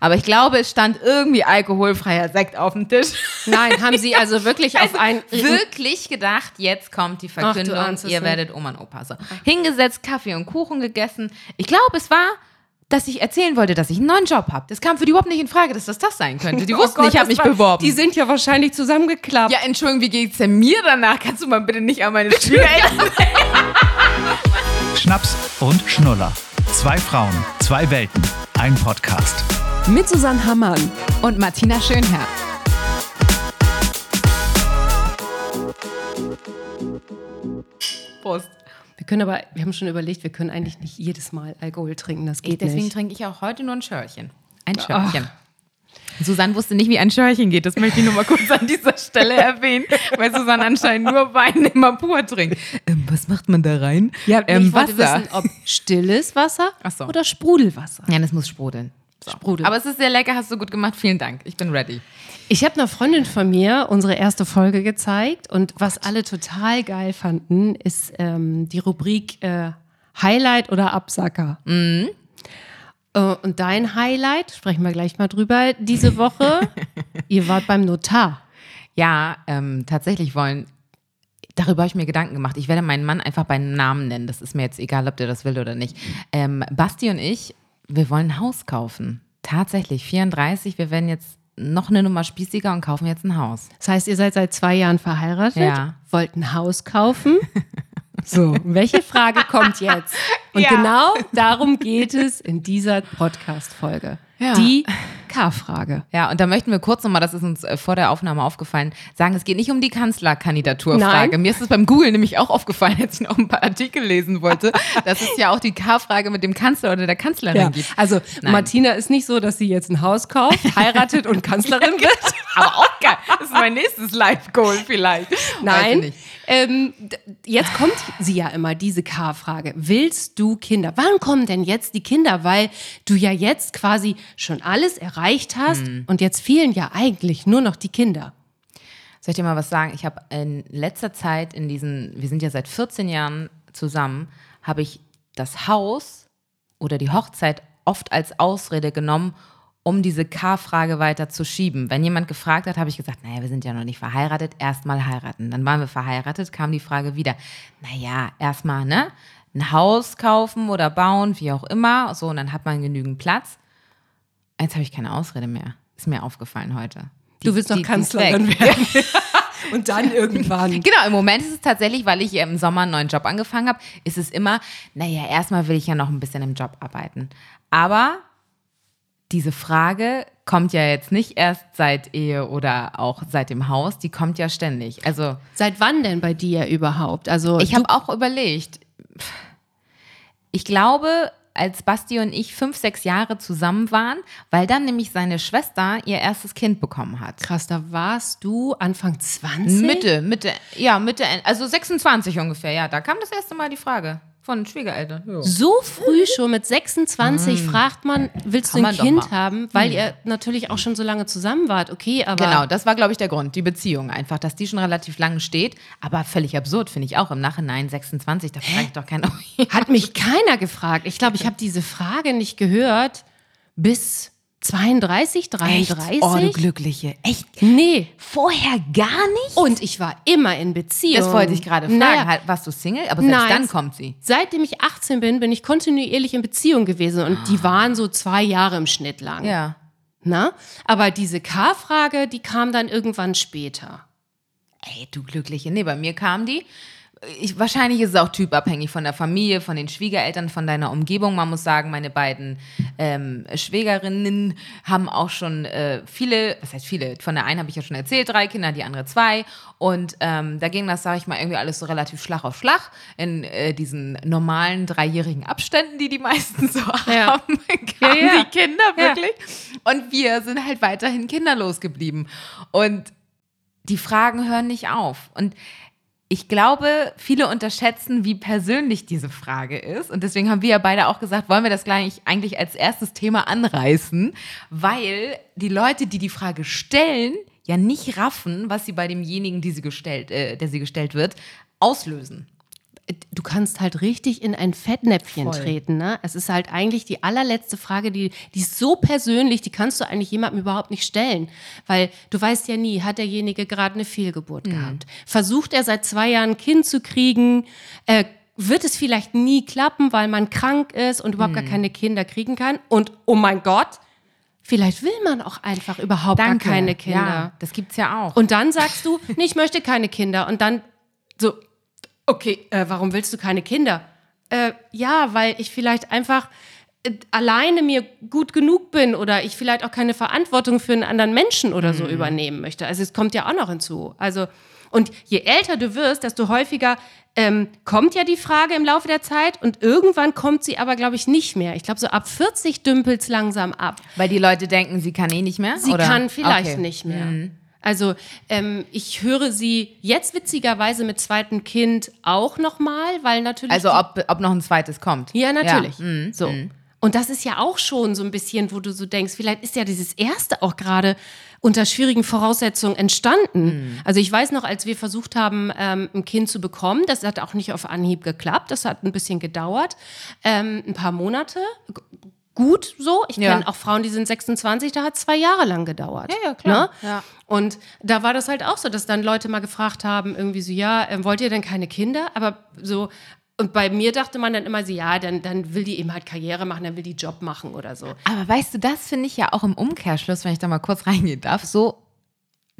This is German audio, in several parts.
Aber ich glaube, es stand irgendwie alkoholfreier Sekt auf dem Tisch. Nein, haben Sie also wirklich Also auf ein wirklich gedacht, jetzt kommt die Verkündung, es ihr werdet Oma und Opa. So. Hingesetzt, Kaffee und Kuchen gegessen. Ich glaube, es war, dass ich erzählen wollte, dass ich einen neuen Job habe. Das kam für die überhaupt nicht in Frage, dass das das sein könnte. Die Oh wussten, Gott, ich habe mich war- beworben. Die sind ja wahrscheinlich zusammengeklappt. ja, Entschuldigung, wie geht's denn mir danach? Kannst du mal bitte nicht an meine Schwiegereltern Schnaps und Schnuller. Zwei Frauen, zwei Welten, ein Podcast. Mit Susanne Hammann. und Martina Schönherr. Prost. Wir können aber, wir haben schon überlegt, wir können eigentlich nicht jedes Mal Alkohol trinken. Das geht Deswegen nicht. trinke ich auch heute nur ein Schörchen. Ein Schörchen. Susanne wusste nicht, wie ein Schörchen geht. Das möchte ich nur mal kurz an dieser Stelle erwähnen, weil Susanne anscheinend nur Wein immer pur trinkt. Ähm, was macht man da rein? Ja, ähm, ich wollte wissen, ob stilles Wasser so. oder Sprudelwasser. Ja, das muss sprudeln. So. Sprudel. Aber es ist sehr lecker, hast du gut gemacht. Vielen Dank. Ich bin ready. Ich habe einer Freundin von mir unsere erste Folge gezeigt und was alle total geil fanden, ist ähm, die Rubrik äh, Highlight oder Absacker. Äh, und dein Highlight, sprechen wir gleich mal drüber, diese Woche, ihr wart beim Notar. Ja, ähm, tatsächlich wollen. Darüber habe ich mir Gedanken gemacht. Ich werde meinen Mann einfach beim Namen nennen. Das ist mir jetzt egal, ob der das will oder nicht. Ähm, Basti und ich, wir wollen ein Haus kaufen. Tatsächlich, 34. Wir werden jetzt noch eine Nummer spießiger und kaufen jetzt ein Haus. Das heißt, ihr seid seit zwei Jahren verheiratet, Ja. wollt ein Haus kaufen. So, welche Frage kommt jetzt? Und Ja. genau darum geht es in dieser Podcast-Folge. Ja. Die K-Frage. Ja, und da möchten wir kurz nochmal, das ist uns äh, vor der Aufnahme aufgefallen, sagen, es geht nicht um die Kanzlerkandidaturfrage. Nein. Mir ist es beim Google nämlich auch aufgefallen, als ich noch ein paar Artikel lesen wollte, dass es ja auch die K-Frage mit dem Kanzler oder der Kanzlerin Ja, gibt. also Nein. Martina ist nicht so, dass sie jetzt ein Haus kauft, heiratet und Kanzlerin wird. Aber auch geil. Das ist mein nächstes Live-Goal vielleicht. Nein, ähm, jetzt kommt sie ja immer, diese K-Frage. Willst du Kinder? Wann kommen denn jetzt die Kinder? Weil du ja jetzt quasi schon alles erreicht hast Hm. und jetzt fehlen ja eigentlich nur noch die Kinder. Soll ich dir mal was sagen? Ich habe in letzter Zeit in diesen, wir sind ja seit 14 Jahren zusammen, habe ich das Haus oder die Hochzeit oft als Ausrede genommen, um diese K-Frage weiter zu schieben. Wenn jemand gefragt hat, habe ich gesagt, naja, wir sind ja noch nicht verheiratet, erstmal heiraten. Dann waren wir verheiratet, kam die Frage wieder, naja, erstmal, ne? Ein Haus kaufen oder bauen, wie auch immer. So, und dann hat man genügend Platz. Jetzt habe ich keine Ausrede mehr. Ist mir aufgefallen heute. Die- Du willst noch Kanzlerin werden. und dann irgendwann. Genau, im Moment ist es tatsächlich, weil ich im Sommer einen neuen Job angefangen habe, ist es immer, naja, erstmal will ich ja noch ein bisschen im Job arbeiten. Aber diese Frage kommt ja jetzt nicht erst seit Ehe oder auch seit dem Haus, die kommt ja ständig. Also Seit wann denn bei dir überhaupt? Also ich habe auch überlegt, ich glaube, als Basti und ich fünf, sechs Jahre zusammen waren, weil dann nämlich seine Schwester ihr erstes Kind bekommen hat. krass, da warst du Anfang 20? Mitte, Mitte, ja, Mitte, also 26 ungefähr, ja. Da kam das erste Mal die Frage von Schwiegereltern. Ja. So früh schon mit 26 fragt man, willst Hm. Kann du ein Kind haben? Weil ihr natürlich auch schon so lange zusammen wart. Okay, aber Genau, das war, glaube ich, der Grund. Die Beziehung einfach, dass die schon relativ lange steht. Aber völlig absurd, finde ich auch. Im Nachhinein 26, da fragt doch keiner. hat mich keiner gefragt. Ich glaube, ich habe diese Frage nicht gehört bis 32, 33. Oh, du Glückliche. Echt? Nee. Vorher gar nicht? Und ich war immer in Beziehung. Das wollte ich gerade fragen. Naja, Halt, Warst du Single? Aber selbst Nein. dann kommt sie. Seitdem ich 18 bin, bin ich kontinuierlich in Beziehung gewesen und die waren so zwei Jahre im Schnitt lang. Ja. Na? Aber diese K-Frage, die kam dann irgendwann später. Ey, du Glückliche. Nee, bei mir kam die. Ich, wahrscheinlich ist es auch typabhängig von der Familie, von den Schwiegereltern, von deiner Umgebung. Man muss sagen, meine beiden ähm, Schwägerinnen haben auch schon äh, viele, was heißt viele? Von der einen habe ich ja schon erzählt, drei Kinder, die andere zwei. Und ähm, da ging das, sage ich mal, irgendwie alles so relativ Schlag auf Schlag in äh, diesen normalen dreijährigen Abständen, die die meisten so Ja. haben. Ja, ja. die Kinder wirklich. Und wir sind halt weiterhin kinderlos geblieben. Und die Fragen hören nicht auf. Und ich glaube, viele unterschätzen, wie persönlich diese Frage ist. Und deswegen haben wir ja beide auch gesagt, wollen wir das gleich eigentlich als erstes Thema anreißen, weil die Leute, die die Frage stellen, ja nicht raffen, was sie bei demjenigen, die sie gestellt, äh, der sie gestellt wird, auslösen. Du kannst halt richtig in ein Fettnäpfchen Voll. treten. Ne? Es ist halt eigentlich die allerletzte Frage, die, die ist so persönlich, die kannst du eigentlich jemandem überhaupt nicht stellen. Weil du weißt ja nie, hat derjenige gerade eine Fehlgeburt gehabt? Versucht er seit zwei Jahren ein Kind zu kriegen? Äh, wird es vielleicht nie klappen, weil man krank ist und überhaupt gar keine Kinder kriegen kann? Und oh mein Gott, vielleicht will man auch einfach überhaupt gar keine Kinder. Ja, das gibt's ja auch. Und dann sagst du, nee, ich möchte keine Kinder. Und dann so, okay, äh, warum willst du keine Kinder? Äh, ja, weil ich vielleicht einfach äh, alleine mir gut genug bin oder ich vielleicht auch keine Verantwortung für einen anderen Menschen oder so übernehmen möchte. Also es kommt ja auch noch hinzu. Also und je älter du wirst, desto häufiger ähm, kommt ja die Frage im Laufe der Zeit und irgendwann kommt sie aber, glaube ich, nicht mehr. Ich glaube, so ab 40 dümpelt es langsam ab. Weil die Leute denken, sie kann eh nicht mehr? Sie oder? kann vielleicht Okay. nicht mehr. Also ähm, ich höre sie jetzt witzigerweise mit zweitem Kind auch nochmal, weil natürlich. Also ob, ob noch ein zweites kommt. ja, natürlich. mhm, So. Und das ist ja auch schon so ein bisschen, wo du so denkst, vielleicht ist ja dieses erste auch gerade unter schwierigen Voraussetzungen entstanden. Mhm. Also ich weiß noch, als wir versucht haben, ähm, ein Kind zu bekommen, das hat auch nicht auf Anhieb geklappt, das hat ein bisschen gedauert, ähm, ein paar Monate. Gut so. Ich Ja. kenne auch Frauen, die sind 26, da hat zwei Jahre lang gedauert. Ja, ja, klar. Ne? Ja. Und da war das halt auch so, dass dann Leute mal gefragt haben, irgendwie so, ja, ähm, wollt ihr denn keine Kinder? Aber so, und bei mir dachte man dann immer so, ja, dann, dann will die eben halt Karriere machen, dann will die Job machen oder so. Aber weißt du, das finde ich ja auch im Umkehrschluss, wenn ich da mal kurz reingehen darf, so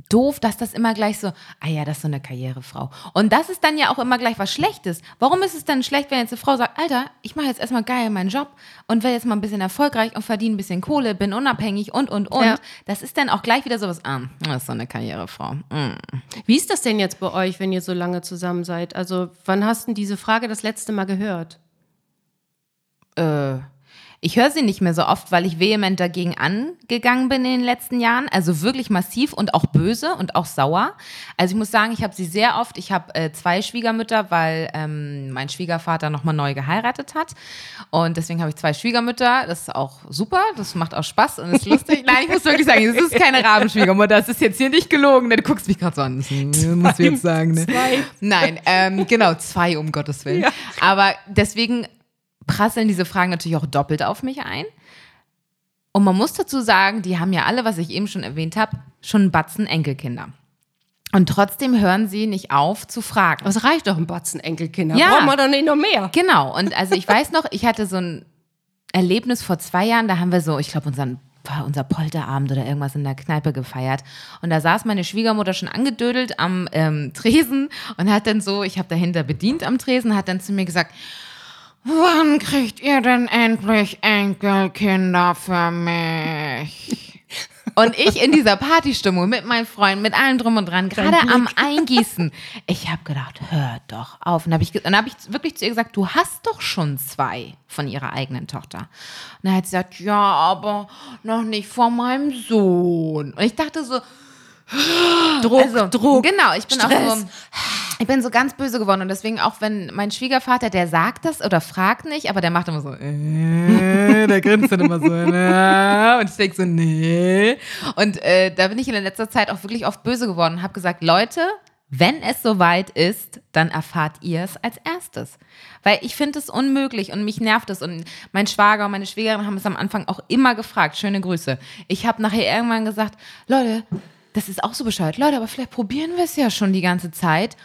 doof, dass das immer gleich so, ah ja, das ist so eine Karrierefrau. Und das ist dann ja auch immer gleich was Schlechtes. Warum ist es dann schlecht, wenn jetzt eine Frau sagt, Alter, ich mache jetzt erstmal geil meinen Job und werde jetzt mal ein bisschen erfolgreich und verdiene ein bisschen Kohle, bin unabhängig und, und, und. Ja. Das ist dann auch gleich wieder sowas, ah, das ist so eine Karrierefrau. Mm. Wie ist das denn jetzt bei euch, wenn ihr so lange zusammen seid? Also, wann hast du diese Frage das letzte Mal gehört? äh, ich höre sie nicht mehr so oft, weil ich vehement dagegen angegangen bin in den letzten Jahren. Also wirklich massiv und auch böse und auch sauer. Also ich muss sagen, ich habe sie sehr oft. Ich habe äh, zwei Schwiegermütter, weil ähm, mein Schwiegervater nochmal neu geheiratet hat. Und deswegen habe ich zwei Schwiegermütter. Das ist auch super. Das macht auch Spaß und ist lustig. Nein, ich muss wirklich sagen, das ist keine Rabenschwiegermutter. Das ist jetzt hier nicht gelogen. Du guckst mich gerade so an. Das muss ich jetzt sagen. Ne? Zwei. Nein, ähm, genau, zwei um Gottes Willen. Aber deswegen prasseln diese Fragen natürlich auch doppelt auf mich ein. Und man muss dazu sagen, die haben ja alle, was ich eben schon erwähnt habe, schon einen Batzen Enkelkinder. Und trotzdem hören sie nicht auf zu fragen. Es reicht doch ein Batzen Enkelkinder. Ja. Brauchen wir doch nicht noch mehr. Genau. Und also ich weiß noch, ich hatte so ein Erlebnis vor zwei Jahren, da haben wir so, ich glaube, unseren war unser Polterabend oder irgendwas in der Kneipe gefeiert. Und da saß meine Schwiegermutter schon angedödelt am ähm, Tresen und hat dann so, ich habe dahinter bedient am Tresen, hat dann zu mir gesagt, wann kriegt ihr denn endlich Enkelkinder für mich? Und ich in dieser Partystimmung mit meinen Freunden, mit allem drum und dran, gerade am Eingießen. Ich habe gedacht, hör doch auf. Und dann habe ich, hab ich wirklich zu ihr gesagt, du hast doch schon zwei von ihrer eigenen Tochter. Und dann hat sie gesagt, ja, aber noch nicht vor meinem Sohn. Und ich dachte so, Druck, also, Druck. Genau, ich bin auch Stress. so, ich bin so ganz böse geworden und deswegen auch wenn mein Schwiegervater, der sagt das oder fragt nicht, aber der macht immer so, äh, der grinst dann immer so, äh, und ich denke so, nee. Und äh, da bin ich in der letzter Zeit auch wirklich oft böse geworden und habe gesagt, Leute, wenn es soweit ist, dann erfahrt ihr es als erstes. Weil ich finde es unmöglich und mich nervt es. Und mein Schwager und meine Schwägerin haben es am Anfang auch immer gefragt. Schöne Grüße. Ich habe nachher irgendwann gesagt, Leute, das ist auch so bescheuert. Leute, aber vielleicht probieren wir es ja schon die ganze Zeit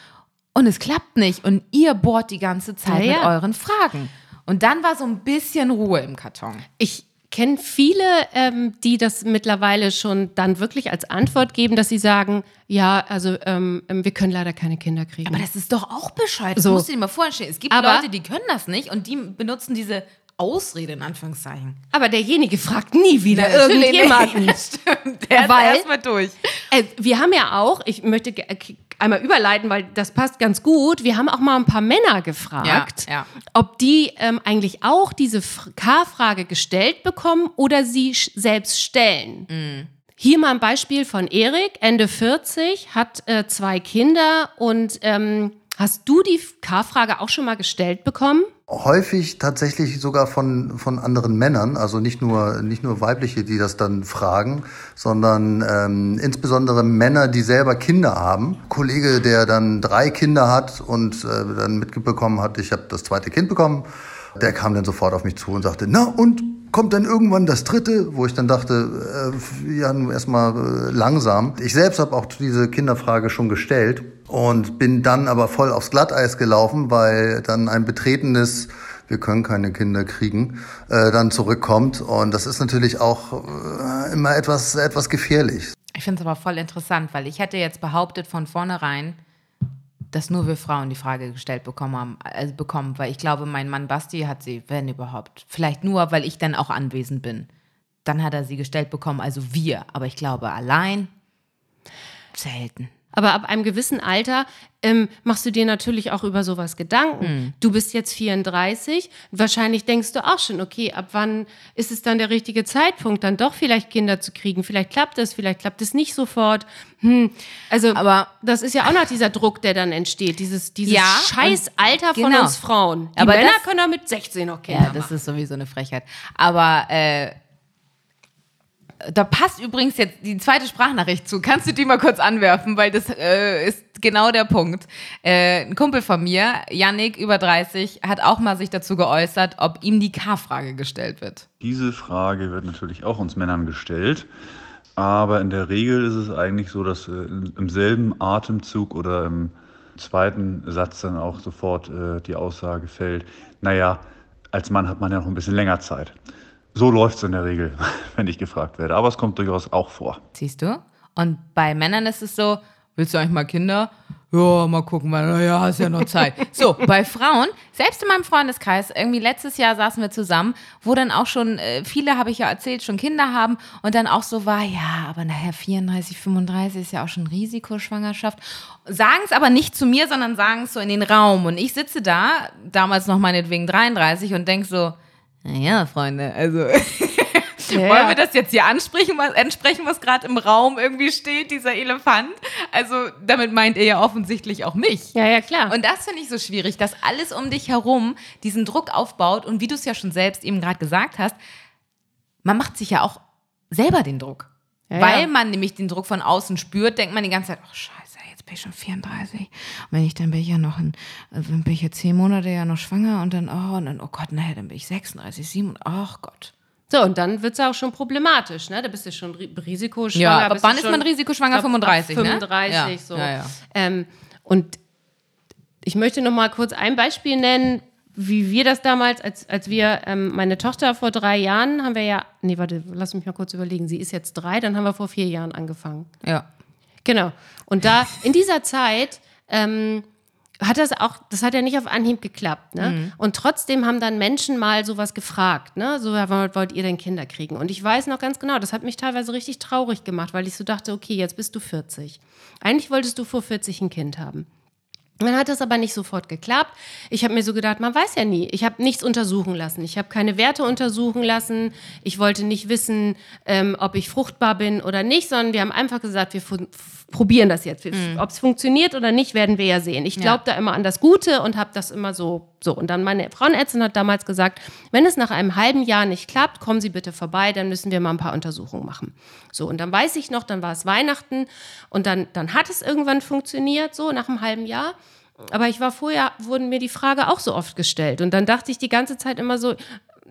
und es klappt nicht und ihr bohrt die ganze Zeit Ja, mit euren Fragen. Und dann war so ein bisschen Ruhe im Karton. Ich kenne viele, ähm, die das mittlerweile schon dann wirklich als Antwort geben, dass sie sagen, ja, also ähm, ähm, wir können leider keine Kinder kriegen. Aber das ist doch auch bescheuert. Das So. musst du dir mal vorstellen. Es gibt Aber- Leute, die können das nicht und die benutzen diese Ausrede in Anführungszeichen. Aber derjenige fragt nie wieder Natürlich irgendjemanden. nicht. Stimmt. Der Weil- ist erstmal durch. Äh, wir haben ja auch, ich möchte äh, einmal überleiten, weil das passt ganz gut. Wir haben auch mal ein paar Männer gefragt, Ja, ja. ob die ähm, eigentlich auch diese K-Frage gestellt bekommen oder sie selbst stellen. Mhm. Hier mal ein Beispiel von Erik, Ende 40, hat äh, zwei Kinder und ähm, Hast du die K-Frage auch schon mal gestellt bekommen? Häufig tatsächlich sogar von, von anderen Männern, also nicht nur, nicht nur weibliche, die das dann fragen, sondern ähm, insbesondere Männer, die selber Kinder haben. Ein Kollege, der dann drei Kinder hat und äh, dann mitbekommen hat, ich habe das zweite Kind bekommen, der kam dann sofort auf mich zu und sagte, na und kommt dann irgendwann das dritte, wo ich dann dachte, äh, ja, erstmal äh, langsam. Ich selbst habe auch diese Kinderfrage schon gestellt und bin dann aber voll aufs Glatteis gelaufen, weil dann ein betretenes wir können keine Kinder kriegen, äh, dann zurückkommt. Und das ist natürlich auch äh, immer etwas, etwas gefährlich. Ich finde es aber voll interessant, weil ich hätte jetzt behauptet von vornherein, dass nur wir Frauen die Frage gestellt bekommen haben, also bekommen, weil ich glaube, mein Mann Basti hat sie, wenn überhaupt, vielleicht nur, weil ich dann auch anwesend bin. Dann hat er sie gestellt bekommen, also wir. Aber ich glaube, allein selten. Aber ab einem gewissen Alter ähm, machst du dir natürlich auch über sowas Gedanken. Mhm. Du bist jetzt 34, wahrscheinlich denkst du auch schon, okay, ab wann ist es dann der richtige Zeitpunkt, dann doch vielleicht Kinder zu kriegen? Vielleicht klappt es, vielleicht klappt es nicht sofort. Hm. Also, aber das ist ja auch noch dieser Druck, der dann entsteht, dieses, dieses ja, scheiß Alter von genau. uns Frauen. Die aber Männer das, können doch mit 16 noch Kinder Ja, das machen. ist sowieso eine Frechheit. Aber äh, da passt übrigens jetzt die zweite Sprachnachricht zu. Kannst du die mal kurz anwerfen, weil das äh, ist genau der Punkt. Äh, ein Kumpel von mir, Yannick, über 30, hat auch mal sich dazu geäußert, ob ihm die K-Frage gestellt wird. Diese Frage wird natürlich auch uns Männern gestellt. Aber in der Regel ist es eigentlich so, dass äh, im selben Atemzug oder im zweiten Satz dann auch sofort äh, die Aussage fällt, naja, als Mann hat man ja noch ein bisschen länger Zeit. So läuft es in der Regel, wenn ich gefragt werde. Aber es kommt durchaus auch vor. Siehst du? Und bei Männern ist es so, willst du eigentlich mal Kinder? Ja, mal gucken, weil, naja, hast ja noch Zeit. so, bei Frauen, selbst in meinem Freundeskreis, irgendwie letztes Jahr saßen wir zusammen, wo dann auch schon, äh, viele habe ich ja erzählt, schon Kinder haben und dann auch so war, ja, aber nachher 34, 35 ist ja auch schon Risikoschwangerschaft. Sagen es aber nicht zu mir, sondern sagen es so in den Raum. Und ich sitze da, damals noch meinetwegen 33 und denke so, naja, Freunde, also ja, wollen wir das jetzt hier ansprechen, was, ansprechen, was gerade im Raum irgendwie steht, dieser Elefant? Also damit meint er ja offensichtlich auch mich. Ja, ja, klar. Und das finde ich so schwierig, dass alles um dich herum diesen Druck aufbaut und wie du es ja schon selbst eben gerade gesagt hast, man macht sich ja auch selber den Druck. Ja, Weil man nämlich den Druck von außen spürt, denkt man die ganze Zeit, oh scheiße jetzt bin ich schon 34. Und wenn ich, dann bin ich ja noch, in, bin ich ja zehn Monate ja noch schwanger und dann, oh, und dann, oh Gott, naja, dann bin ich 36, 7, ach Gott. So, und dann wird es auch schon problematisch, ne? Da bist du schon Risikoschwanger. Ja, aber wann ist man Risikoschwanger? 35, 35, ne? so. Ja, ja. Ähm, und ich möchte noch mal kurz ein Beispiel nennen, wie wir das damals, als, als wir, ähm, meine Tochter vor drei Jahren haben wir ja, nee, warte, lass mich mal kurz überlegen, sie ist jetzt drei, dann haben wir vor vier Jahren angefangen. Ja. Genau. Und da, in dieser Zeit, ähm, hat das auch, das hat ja nicht auf Anhieb geklappt, ne? Mhm. Und trotzdem haben dann Menschen mal sowas gefragt, ne? So, wollt ihr denn Kinder kriegen? Und ich weiß noch ganz genau, das hat mich teilweise richtig traurig gemacht, weil ich so dachte, okay, jetzt bist du 40. Eigentlich wolltest du vor 40 ein Kind haben. Dann hat das aber nicht sofort geklappt. Ich habe mir so gedacht, man weiß ja nie. Ich habe nichts untersuchen lassen. Ich habe keine Werte untersuchen lassen. Ich wollte nicht wissen, ähm, ob ich fruchtbar bin oder nicht, sondern wir haben einfach gesagt, wir probieren das jetzt. Mhm. Ob es funktioniert oder nicht, werden wir ja sehen. Ich glaube ja. da immer an das Gute und habe das immer so, so. Und dann meine Frauenärztin hat damals gesagt, wenn es nach einem halben Jahr nicht klappt, kommen Sie bitte vorbei, dann müssen wir mal ein paar Untersuchungen machen. So, und dann weiß ich noch, dann war es Weihnachten und dann, dann hat es irgendwann funktioniert, so nach einem halben Jahr. Aber ich war vorher, wurden mir die Frage auch so oft gestellt. Und dann dachte ich die ganze Zeit immer so,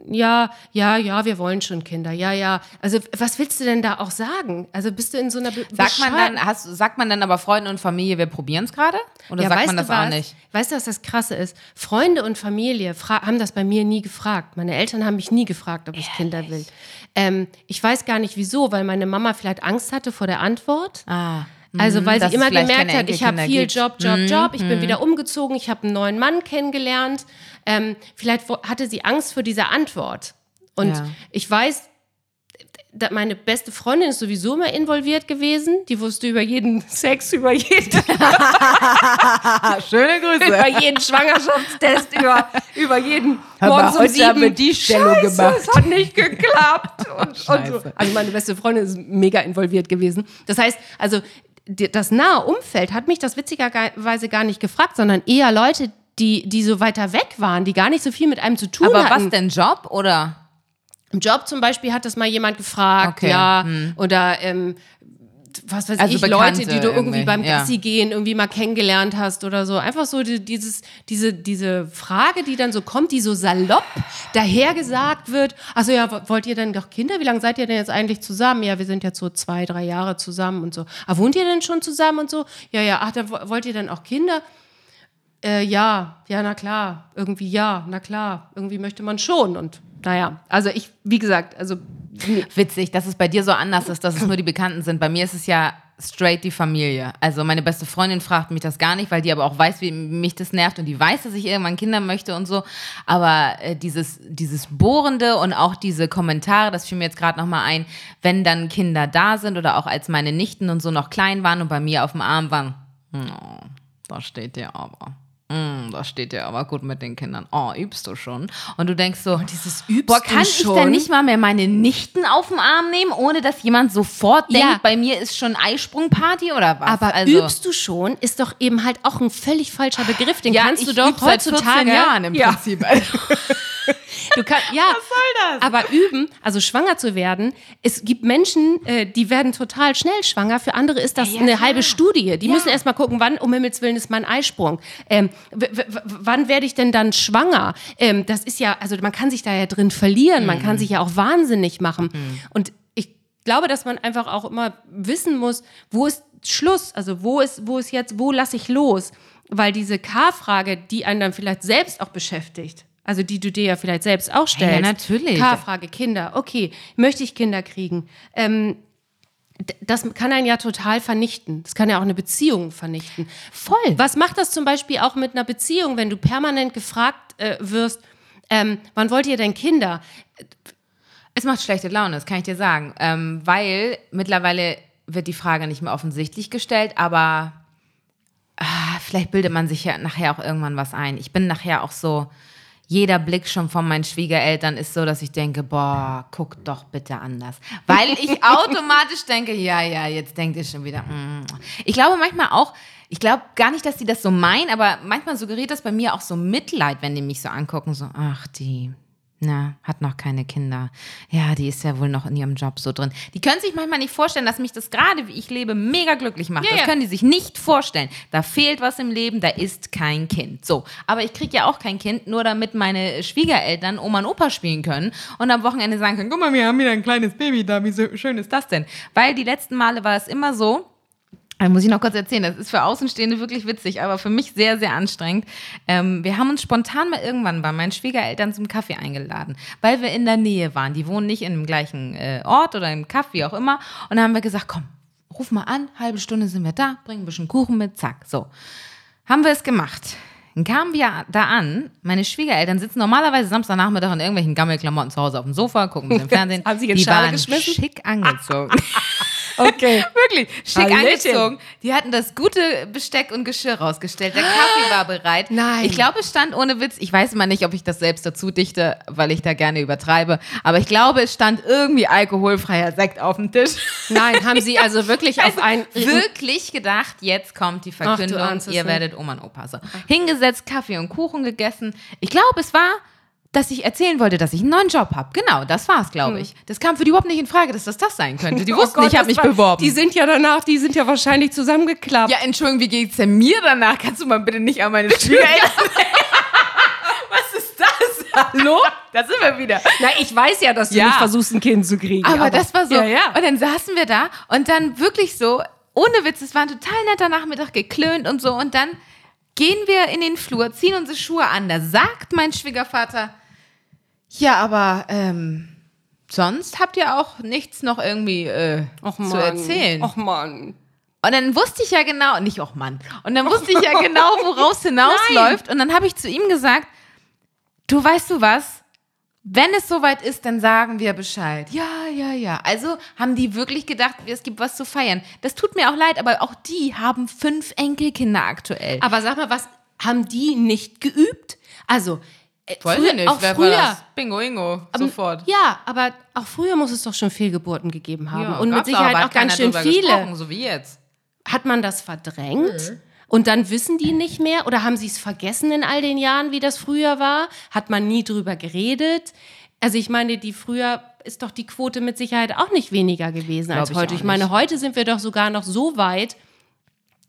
ja, ja, ja, wir wollen schon Kinder, ja, ja. Also was willst du denn da auch sagen? Also bist du in so einer Be sagt man dann, hast, sagt man dann aber Freunde und Familie, wir probieren es gerade? Oder ja, sagt man das auch nicht? Weißt du, was das Krasse ist? Freunde und Familie haben das bei mir nie gefragt. Meine Eltern haben mich nie gefragt, ob ich Ehrlich? Kinder will. Ähm, ich weiß gar nicht wieso, weil meine Mama vielleicht Angst hatte vor der Antwort. Ah. Also weil sie immer gemerkt hat, ich habe viel gibt. Job, Job, mhm. Job, ich bin mhm. wieder umgezogen, ich habe einen neuen Mann kennengelernt. Ähm, vielleicht hatte sie Angst vor dieser Antwort. Und ja. ich weiß, meine beste Freundin ist sowieso immer involviert gewesen. Die wusste über jeden Sex, über jeden. Schöne Grüße. über jeden Schwangerschaftstest, über, über jeden morgens um sieben. Haben die Stellung Scheiße, gemacht. Es hat nicht geklappt. Und, und so. Also meine beste Freundin ist mega involviert gewesen. Das heißt, also das nahe Umfeld hat mich das witzigerweise gar nicht gefragt, sondern eher Leute, die, die so weiter weg waren, die gar nicht so viel mit einem zu tun Aber hatten. was denn, Job oder? Im Job zum Beispiel hat das mal jemand gefragt, Okay, ja, oder ähm, was weiß Also ich, Leute, die Bekannte du irgendwie irgendwie, beim ja. Gassi gehen irgendwie mal kennengelernt hast oder so. Einfach so die, dieses, diese, diese Frage, die dann so kommt, die so salopp dahergesagt wird. Also ja, wo- wollt ihr denn doch Kinder? Wie lange seid ihr denn jetzt eigentlich zusammen? Ja, wir sind jetzt so zwei, drei Jahre zusammen und so. Ah, wohnt ihr denn schon zusammen und so? Ja, ja, ach, dann wo- wollt ihr denn auch Kinder? Äh, ja, ja, na klar. Irgendwie ja, na klar. Irgendwie möchte man schon. Und naja, also ich, wie gesagt, also Witzig, dass es bei dir so anders ist, dass es nur die Bekannten sind. Bei mir ist es ja straight die Familie. Also meine beste Freundin fragt mich das gar nicht, weil die aber auch weiß, wie mich das nervt und die weiß, dass ich irgendwann Kinder möchte und so. Aber äh, dieses, dieses Bohrende und auch diese Kommentare, das fiel mir jetzt gerade nochmal ein, wenn dann Kinder da sind oder auch als meine Nichten und so noch klein waren und bei mir auf dem Arm waren, oh, da steht der aber. Mm, da steht der aber gut mit den Kindern. Oh, übst du schon? Und du denkst so, dieses übst Boah, kann ich denn nicht mal mehr meine Nichten auf den Arm nehmen, ohne dass jemand sofort Ja. denkt, bei mir ist schon Eisprungparty oder was? Aber also, übst du schon, ist doch eben halt auch ein völlig falscher Begriff. Den ja, kannst du doch üb seit 14 heutzutage. Jahren im ja, Prinzip. Du kannst, ja. Was soll das? Aber üben, also schwanger zu werden, es gibt Menschen, äh, die werden total schnell schwanger. Für andere ist das Ja, eine klar. halbe Studie. Die müssen erst mal gucken, wann um Himmels Willen ist mein Eisprung. Ähm, wann werde ich denn dann schwanger? Ähm, das ist ja, also man kann sich da ja drin verlieren. Man Mhm. kann sich ja auch wahnsinnig machen. Und ich glaube, dass man einfach auch immer wissen muss, wo ist Schluss? Also wo ist, wo ist jetzt, wo lasse ich los? Weil diese K-Frage, die einen dann vielleicht selbst auch beschäftigt, also die du dir ja vielleicht selbst auch stellst. natürlich. K-Frage, Kinder. Okay, möchte ich Kinder kriegen? Ähm, das kann einen ja total vernichten. Das kann ja auch eine Beziehung vernichten. Voll. Was macht das zum Beispiel auch mit einer Beziehung, wenn du permanent gefragt äh, wirst, ähm, wann wollt ihr denn Kinder? es macht schlechte Laune, das kann ich dir sagen. Ähm, weil mittlerweile wird die Frage nicht mehr offensichtlich gestellt, aber ah, vielleicht bildet man sich ja nachher auch irgendwann was ein. Ich bin nachher auch so, jeder Blick schon von meinen Schwiegereltern ist so, dass ich denke, boah, guck doch bitte anders. Weil ich automatisch denke, ja, ja, jetzt denkt ihr schon wieder. Mm. Ich glaube manchmal auch, ich glaube gar nicht, dass die das so meinen, aber manchmal suggeriert das bei mir auch so Mitleid, wenn die mich so angucken, so, ach, die, na, hat noch keine Kinder. Ja, die ist ja wohl noch in ihrem Job so drin. Die können sich manchmal nicht vorstellen, dass mich das gerade, wie ich lebe, mega glücklich macht. Ja, das ja. können die sich nicht vorstellen. Da fehlt was im Leben, da ist kein Kind. So, aber ich kriege ja auch kein Kind, nur damit meine Schwiegereltern Oma und Opa spielen können und am Wochenende sagen können, guck mal, wir haben wieder ein kleines Baby da, wie schön ist das denn? Weil die letzten Male war es immer so, da muss ich noch kurz erzählen, das ist für Außenstehende wirklich witzig, aber für mich sehr, sehr anstrengend. Ähm, wir haben uns spontan mal irgendwann bei meinen Schwiegereltern zum Kaffee eingeladen, weil wir in der Nähe waren. Die wohnen nicht in dem gleichen äh, Ort oder im Kaffee, wie auch immer. Und da haben wir gesagt, komm, ruf mal an, halbe Stunde sind wir da, bring ein bisschen Kuchen mit, zack, so. Haben wir es gemacht. Dann kamen wir da an, meine Schwiegereltern sitzen normalerweise Samstagnachmittag in irgendwelchen Gammelklamotten zu Hause auf dem Sofa, gucken ein bisschen Fernsehen. Haben sie in die Schale waren geschmissen? schick angezogen. Okay. Wirklich, schick Hallöchen. angezogen. Die hatten das gute Besteck und Geschirr rausgestellt. Der Kaffee war bereit. Nein. Ich glaube, es stand ohne Witz, ich weiß immer nicht, ob ich das selbst dazu dichte, weil ich da gerne übertreibe, aber ich glaube, es stand irgendwie alkoholfreier Sekt auf dem Tisch. Nein, haben sie also wirklich auf ein Wirklich gedacht, jetzt kommt die Verkündung, es ihr werdet Oma und Opa. So. Hingesetzt, Kaffee und Kuchen gegessen. Ich glaube, es war, dass ich erzählen wollte, dass ich einen neuen Job habe. Genau, das war's, glaube ich. Das kam für die überhaupt nicht in Frage, dass das das sein könnte. Die wussten, Oh Gott, ich habe mich war- beworben. Die sind ja danach, die sind ja wahrscheinlich zusammengeklappt. Ja, Entschuldigung, wie geht's denn mir danach? Kannst du mal bitte nicht an meine Schwiegereltern? Was ist das? Hallo? Da sind wir wieder. Na, ich weiß ja, dass du Ja. nicht versuchst, ein Kind zu kriegen. Aber, das war so. Ja, ja. Und dann saßen wir da und dann wirklich so, ohne Witz, es war ein total netter Nachmittag, geklönt und so. Und dann gehen wir in den Flur, ziehen unsere Schuhe an. Da sagt mein Schwiegervater, ja, aber ähm, sonst habt ihr auch nichts noch irgendwie äh, Och, zu erzählen. Och Mann. Und dann wusste ich ja genau, nicht auch Mann, und dann wusste ich ja genau, woraus hinausläuft. Und dann habe ich zu ihm gesagt, du weißt du was, wenn es soweit ist, dann sagen wir Bescheid. Ja, ja, ja. Also haben die wirklich gedacht, es gibt was zu feiern. Das tut mir auch leid, aber auch die haben fünf Enkelkinder aktuell. Aber sag mal, was haben die nicht geübt? Also, Weiß früher, ich nicht, auch wer war früher. das? Bingo, Ingo, sofort. Ja, aber auch früher muss es doch schon Fehlgeburten gegeben haben. Ja, und mit Sicherheit aber, auch ganz schön viele. So wie jetzt. hat man das verdrängt? Und dann wissen die nicht mehr oder haben sie es vergessen in all den Jahren, wie das früher war? Hat man nie drüber geredet? Also ich meine, die früher ist doch die Quote mit Sicherheit auch nicht weniger gewesen Glaub als ich heute. Ich meine, heute sind wir doch sogar noch so weit,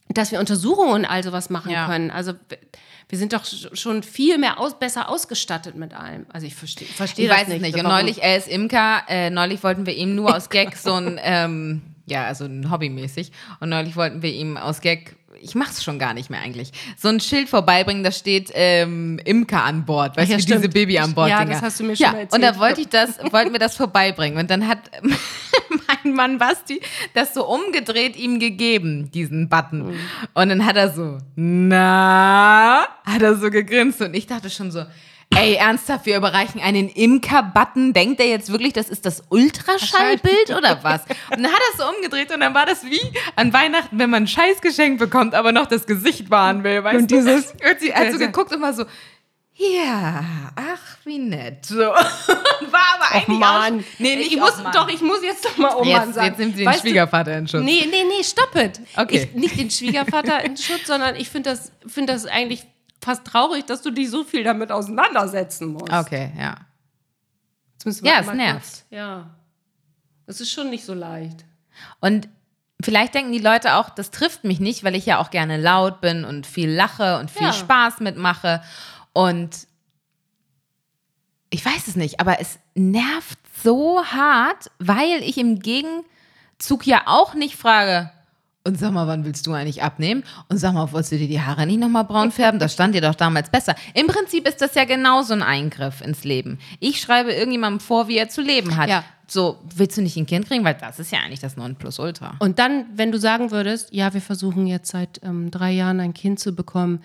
dass wir Untersuchungen und all sowas machen Ja. können. Also wir sind doch sch- schon viel mehr aus, besser ausgestattet mit allem. Also ich verstehe versteh Ich das weiß es nicht. Und neulich, er ist Imker, äh, neulich wollten wir ihm nur aus Gag so ein, ähm, ja, also ein Hobbymäßig. Und neulich wollten wir ihm aus Gag, ich mach's schon gar nicht mehr eigentlich, so ein Schild vorbeibringen, da steht ähm, Imker an Bord. Weißt Ja, du, stimmt. diese Baby an Bord. Ja, das hast du mir schon ja, erzählt. Und da wollte ich das, wollten wir das vorbeibringen. Und dann hat mein Mann Basti das so umgedreht ihm gegeben, diesen Button. Mhm. Und dann hat er so, na, hat er so gegrinst. Und ich dachte schon so, ey, ernsthaft, wir überreichen einen Imker-Button. Denkt er jetzt wirklich, das ist das Ultraschallbild oder was? Und dann hat er es so umgedreht und dann war das wie an Weihnachten, wenn man ein Scheißgeschenk bekommt, aber noch das Gesicht wahren will, weißt Und du? dieses- Und sie hat so geguckt und war so, ja, ach, wie nett. So. War aber eigentlich Mann. auch... Nee, nicht ich muss, och Mann. doch, ich muss jetzt doch mal oh Jetzt, sagen. jetzt nimmt sie den Weißt du, Schwiegervater in Schutz. Nee, nee, nee, stopp it. Okay. Ich, nicht den Schwiegervater in Schutz, sondern ich finde das, find das eigentlich fast traurig, dass du dich so viel damit auseinandersetzen musst. Okay, ja. Ja, es nervt. kurz- Ja. Es ist schon nicht so leicht. Und vielleicht denken die Leute auch, das trifft mich nicht, weil ich ja auch gerne laut bin und viel lache und viel Ja. Spaß mitmache. Und ich weiß es nicht, aber es nervt so hart, weil ich im Gegenzug ja auch nicht frage, und sag mal, wann willst du eigentlich abnehmen? Und sag mal, wolltest du dir die Haare nicht nochmal braun färben? Das stand dir doch damals besser. Im Prinzip ist das ja genauso ein Eingriff ins Leben. Ich schreibe irgendjemandem vor, wie er zu leben hat. Ja. So, willst du nicht ein Kind kriegen? Weil das ist ja eigentlich das Nonplusultra. Und dann, wenn du sagen würdest, ja, wir versuchen jetzt seit ähm, drei Jahren ein Kind zu bekommen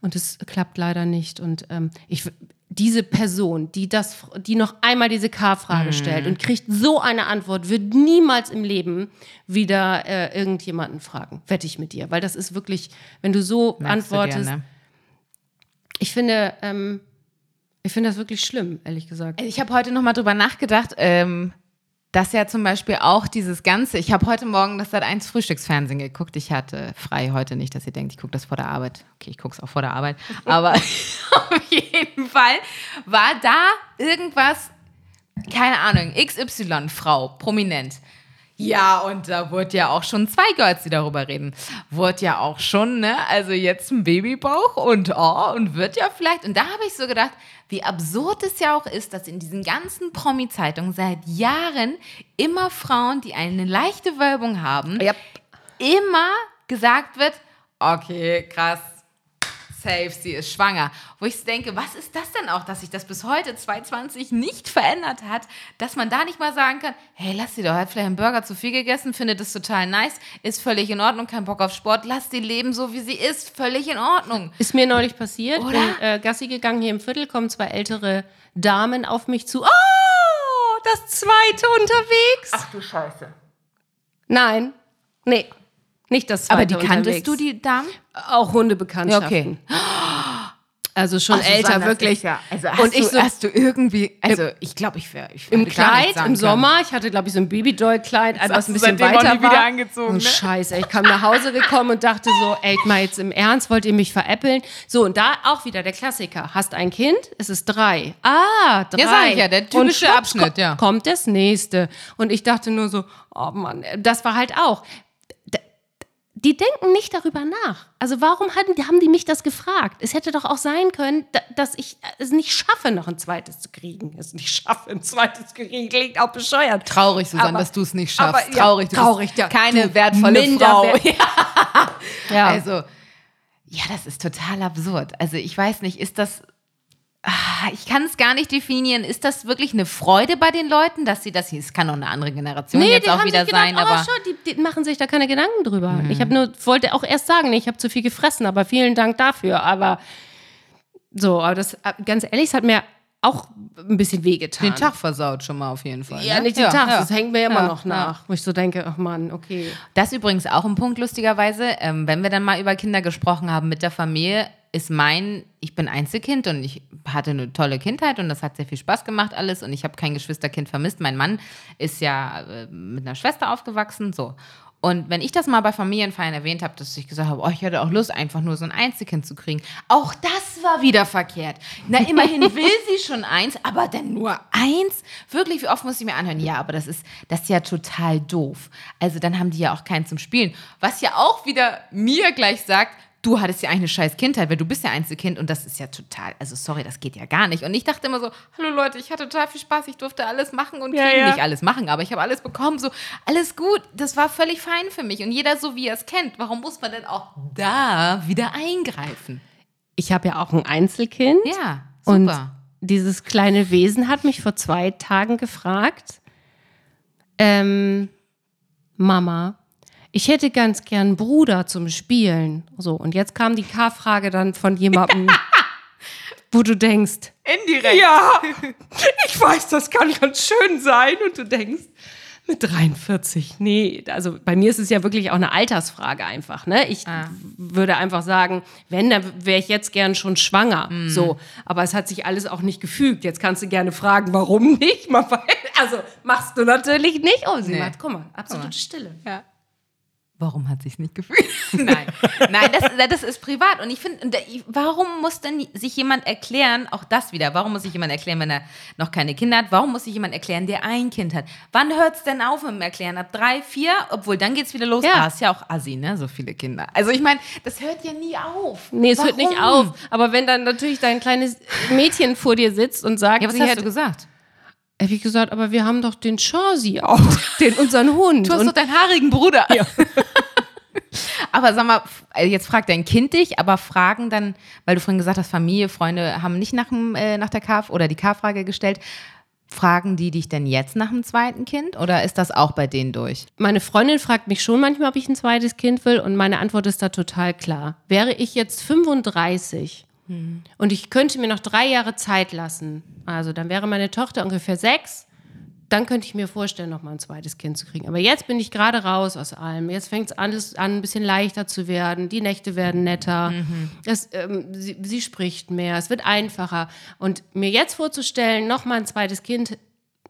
und es klappt leider nicht. Und ähm, ich, diese Person, die das, die noch einmal diese K-Frage stellt und kriegt so eine Antwort, wird niemals im Leben wieder äh, irgendjemanden fragen. Wette ich mit dir. Weil das ist wirklich, wenn du so Merkst du dir, antwortest, ne? ich finde, ähm, ich finde das wirklich schlimm, ehrlich gesagt. Ich habe heute nochmal drüber nachgedacht, ähm, dass ja zum Beispiel auch dieses Ganze, ich habe heute Morgen das Sat 1 Frühstücksfernsehen geguckt. Ich hatte frei heute nicht, dass ihr denkt, ich gucke das vor der Arbeit. Okay, ich gucke es auch vor der Arbeit. Aber auf jeden Fall war da irgendwas, keine Ahnung, XY, Frau, prominent. Ja, und da wurde ja auch schon zwei Girls, die darüber reden. Wurde ja auch schon, ne? Also jetzt ein Babybauch und oh, und wird ja vielleicht. Und da habe ich so gedacht, wie absurd es ja auch ist, dass in diesen ganzen Promi-Zeitungen seit Jahren immer Frauen, die eine leichte Wölbung haben, Ja. immer gesagt wird, okay, krass, safe, sie ist schwanger. Wo ich denke, was ist das denn auch, dass sich das bis heute 2020 nicht verändert hat, dass man da nicht mal sagen kann, hey, lass sie doch, hat vielleicht einen Burger zu viel gegessen, findet das total nice, ist völlig in Ordnung, kein Bock auf Sport, lass sie leben so, wie sie ist, völlig in Ordnung. Ist mir neulich passiert. Oder? Bin äh, Gassi gegangen hier im Viertel, kommen zwei ältere Damen auf mich zu. Oh, das zweite unterwegs. du Scheiße. Nein, nee, nicht das zweite Aber die kanntest unterwegs. du, die Damen? Auch Hundebekanntschaften. Also schon älter, wirklich. Also hast, Und ich du, so- hast du irgendwie, also ich glaube, ich wäre, ich Im Kleid, im. Sommer. Ich hatte, glaube ich, so ein Babydoll-Kleid, einfach ein bisschen weiter nie wieder war. angezogen, Und ne? Scheiße, ich kam nach Hause gekommen und dachte so, ey, mal jetzt im Ernst, wollt ihr mich veräppeln? So, und da auch wieder der Klassiker. Hast ein Kind, es ist drei. Ah, drei. Ja, sag ich ja, der typische Abschnitt, ja. Kommt das nächste. Und ich dachte nur so, oh Mann, das war halt auch. Die denken nicht darüber nach. Also warum hatten, haben die mich das gefragt? Es hätte doch auch sein können, da- dass ich es nicht schaffe, noch ein zweites zu kriegen. Es nicht schaffe, ein zweites zu kriegen. Klingt auch bescheuert. Traurig, Susanne, Aber- dass du es nicht schaffst. aber, ja, traurig, du traurig, bist ja. keine wertvolle Frau. minderwert- Ja. Also, ja, das ist total absurd. Also, ich weiß nicht, ist das. Ah, Ich kann es gar nicht definieren. Ist das wirklich eine Freude bei den Leuten, dass sie das. Es kann auch eine andere Generation jetzt die auch haben wieder gedacht, sein, oh, aber. schon, die, die machen sich da keine Gedanken drüber. Ich habe nur, wollte auch erst sagen, ich habe zu viel gefressen, aber vielen Dank dafür. Aber so, aber das, ganz ehrlich, es hat mir auch ein bisschen wehgetan. den Tag versaut schon mal auf jeden Fall. Ja, ne? nicht den Tag, ja. das hängt mir immer Ja, noch nach. Wo ich so denke, ach Mann, okay. Das ist übrigens auch ein Punkt, lustigerweise. Ähm, wenn wir dann mal über Kinder gesprochen haben mit der Familie, ist mein, ich bin Einzelkind und ich hatte eine tolle Kindheit und das hat sehr viel Spaß gemacht alles und ich habe kein Geschwisterkind vermisst. Mein Mann ist ja äh, mit einer Schwester aufgewachsen, so. Und wenn ich das mal bei Familienfeiern erwähnt habe, dass ich gesagt habe, oh, ich hätte auch Lust, einfach nur so ein Einzelkind zu kriegen, auch das war wieder verkehrt. Na, immerhin will sie schon eins, aber dann nur eins? Wirklich, wie oft muss ich mir anhören? Ja, aber das ist, das ist ja total doof. Also dann haben die ja auch keinen zum Spielen. Was ja auch wieder mir gleich sagt, du hattest ja eigentlich eine scheiß Kindheit, weil du bist ja Einzelkind und das ist ja total, also sorry, das geht ja gar nicht. Und ich dachte immer so, hallo Leute, ich hatte total viel Spaß, ich durfte alles machen und Ja, ja. nicht alles machen, aber ich habe alles bekommen, so alles gut. Das war völlig fein für mich und jeder so, wie er es kennt. Warum muss man denn auch da wieder eingreifen? Ich habe ja auch ein Einzelkind. Ja, Und super. dieses kleine Wesen hat mich vor zwei Tagen gefragt, ähm, Mama, ich hätte ganz gern einen Bruder zum Spielen. So, und jetzt kam die K-Frage dann von jemandem, wo du denkst, Indirekt. ja, ich weiß, das kann ganz schön sein. Und du denkst, mit 43, nee, also bei mir ist es ja wirklich auch eine Altersfrage einfach. Ne? Ich würde einfach sagen, wenn, dann wäre ich jetzt gern schon schwanger. So, aber es hat sich alles auch nicht gefügt. Jetzt kannst du gerne fragen, warum nicht? Mal Also machst du natürlich nicht. Oh, sie Nee. macht, guck mal, absolute Stille. Ja. Warum hat sich's nicht gefühlt? Nein, nein, das, das ist privat. Und ich finde, warum muss denn sich jemand erklären, auch das wieder, warum muss sich jemand erklären, wenn er noch keine Kinder hat? Warum muss sich jemand erklären, der ein Kind hat? Wann hört's denn auf mit dem Erklären? Ab drei, vier? Obwohl, dann geht's wieder los. Ja. Ah, ist ja auch assi, ne? So viele Kinder. Also ich meine, das hört ja nie auf. Nee, es hört nicht Warum? auf. Aber wenn dann natürlich dein kleines Mädchen vor dir sitzt und sagt, Ja, was sie hast hätte, du gesagt? Hab ich gesagt, aber wir haben doch den Chauzi auch, den unseren Hund. Du hast Und doch deinen haarigen Bruder. aber sag mal, also jetzt fragt dein Kind dich, aber fragen dann, weil du vorhin gesagt hast, Familie, Freunde haben nicht nach, dem, äh, nach der K- oder die K-Frage gestellt. Fragen die dich denn jetzt nach dem zweiten Kind oder ist das auch bei denen durch? meine Freundin fragt mich schon manchmal, ob ich ein zweites Kind will und meine Antwort ist da total klar. Wäre ich jetzt 35 und ich könnte mir noch drei Jahre Zeit lassen, also dann wäre meine Tochter ungefähr sechs, dann könnte ich mir vorstellen, noch mal ein zweites Kind zu kriegen. Aber jetzt bin ich gerade raus aus allem. Jetzt fängt es alles an, ein bisschen leichter zu werden. Die Nächte werden netter. Es, ähm, sie, sie spricht mehr. Es wird einfacher. Und mir jetzt vorzustellen, noch mal ein zweites Kind,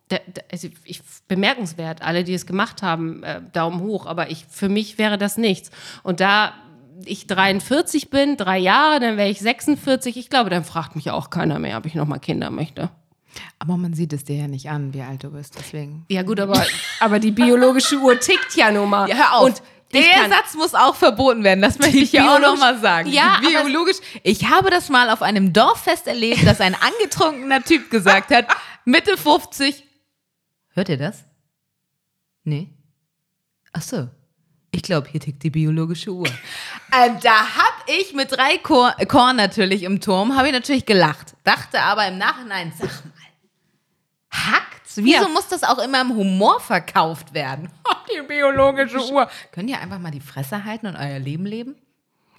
da, da, also ich, bemerkenswert, alle, die es gemacht haben, äh, Daumen hoch, aber ich, für mich wäre das nichts. Und da ich 43 bin, drei Jahre, dann wäre ich 46, ich glaube, dann fragt mich auch keiner mehr, ob ich noch mal Kinder möchte. Aber man sieht es dir ja nicht an, wie alt du bist, deswegen. Ja gut, aber, aber die biologische Uhr tickt ja nun mal. Ja, hör auf. Und der Satz muss auch verboten werden. Das möchte ich ja auch biologisch- noch mal sagen. Ja, biologisch. Ich habe das mal auf einem Dorffest erlebt, dass ein angetrunkener Typ gesagt hat, Mitte 50. Hört ihr das? Nee. Ach so. Ich glaube, hier tickt die biologische Uhr. ähm, da hab ich mit drei Chor Korn natürlich im Turm, habe ich natürlich gelacht. Dachte aber im Nachhinein, sag mal, hackt's? Wieso Ja. muss das auch immer im Humor verkauft werden? die biologische Uhr. Könnt ihr einfach mal die Fresse halten und euer Leben leben?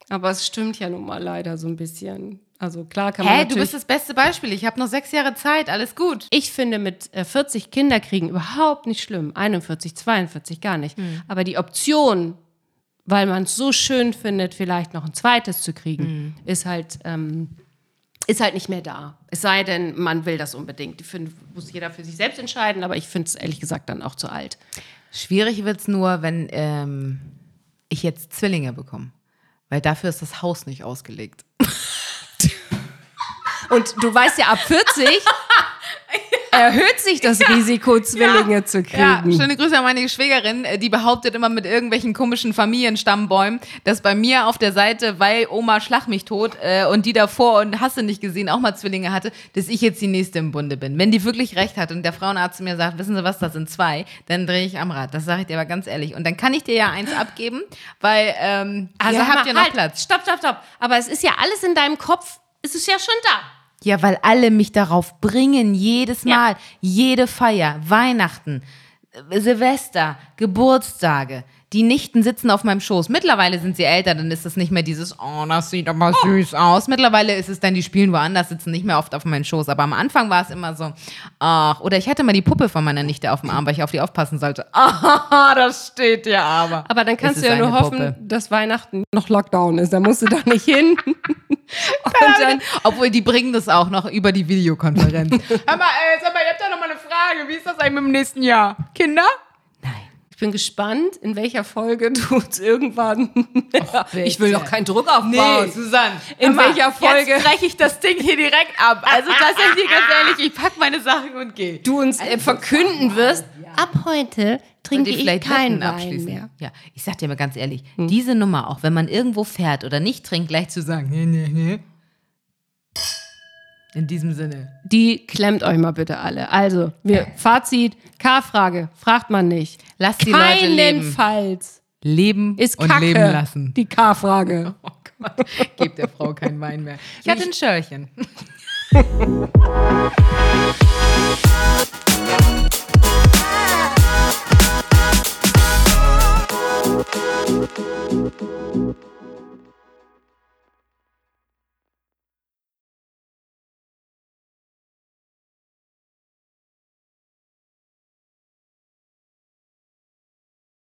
Aber es stimmt ja nun mal leider so ein bisschen. Also klar kann man Hä, du bist das beste Beispiel. Ich habe noch sechs Jahre Zeit, alles gut. ich finde mit äh, 40 Kinder kriegen überhaupt nicht schlimm. 41, 42 gar nicht. Hm. Aber die Option, weil man es so schön findet, vielleicht noch ein zweites zu kriegen, Hm. ist halt... Ähm, ist halt nicht mehr da. Es sei denn, man will das unbedingt. Ich finde, muss jeder für sich selbst entscheiden, aber ich finde es ehrlich gesagt dann auch zu alt. Schwierig wird's nur, wenn ähm, ich jetzt Zwillinge bekomme. Weil dafür ist das Haus nicht ausgelegt. Und du weißt ja, ab 40 erhöht sich das Risiko, Zwillinge zu Ja, kriegen. schöne Grüße an meine Schwägerin. äh, Die behauptet immer mit irgendwelchen komischen Familienstammbäumen, dass bei mir auf der Seite, weil Oma schlag mich tot äh, und die davor und hast du nicht gesehen, auch mal Zwillinge hatte, dass ich jetzt die nächste im Bunde bin. Wenn die wirklich recht hat und der Frauenarzt zu mir sagt, wissen Sie was, das sind zwei, dann drehe ich am Rad. Das sage ich dir aber ganz ehrlich. Und dann kann ich dir ja eins abgeben, weil ähm, Also ihr hör habt ja noch halt, Platz. Stopp, stopp, stopp. Aber es ist ja alles in deinem Kopf, es ist ja schon da. Ja, weil alle mich darauf bringen, jedes Ja. Mal, jede Feier, Weihnachten, äh, Silvester, Geburtstage. Die Nichten sitzen auf meinem Schoß. Mittlerweile sind sie älter, dann ist es nicht mehr dieses, oh, das sieht aber süß aus. Mittlerweile ist es dann, die spielen woanders, sitzen nicht mehr oft auf meinem Schoß. Aber am Anfang war es immer so, ach, oder ich hatte mal die Puppe von meiner Nichte auf dem Arm, weil ich auf die aufpassen sollte. Ah, das steht ja aber. Aber dann kannst du ja nur hoffen, Puppe. dass Weihnachten noch Lockdown ist. Da musst du da nicht hin. Und dann, Obwohl, die bringen das auch noch über die Videokonferenz. Hör mal, äh, sag mal, ihr habt da noch mal eine Frage. Wie ist das eigentlich mit dem nächsten Jahr? Kinder? Bin gespannt, in welcher Folge du uns irgendwann. ich will doch keinen Druck aufbauen. Susanne. In welcher Folge- Jetzt breche ich das Ding hier direkt ab. Also das ist dir ganz ehrlich, ich pack meine Sachen und gehe. Du uns äh, verkünden wirst, ab heute trinke ich keinen Wein mehr. Ja, ich sag dir mal ganz ehrlich, diese Nummer, auch wenn man irgendwo fährt oder nicht trinkt, gleich zu sagen, nee, nee, nee. In diesem Sinne. Die klemmt euch mal bitte alle. Also, wir, Fazit, K-Frage, fragt man nicht. Lasst die Leute leben. Keinenfalls Leben ist und Kacke, leben lassen. die K-Frage. Oh Gott, gebt der Frau keinen Wein mehr. Ich hatte ein Schörchen.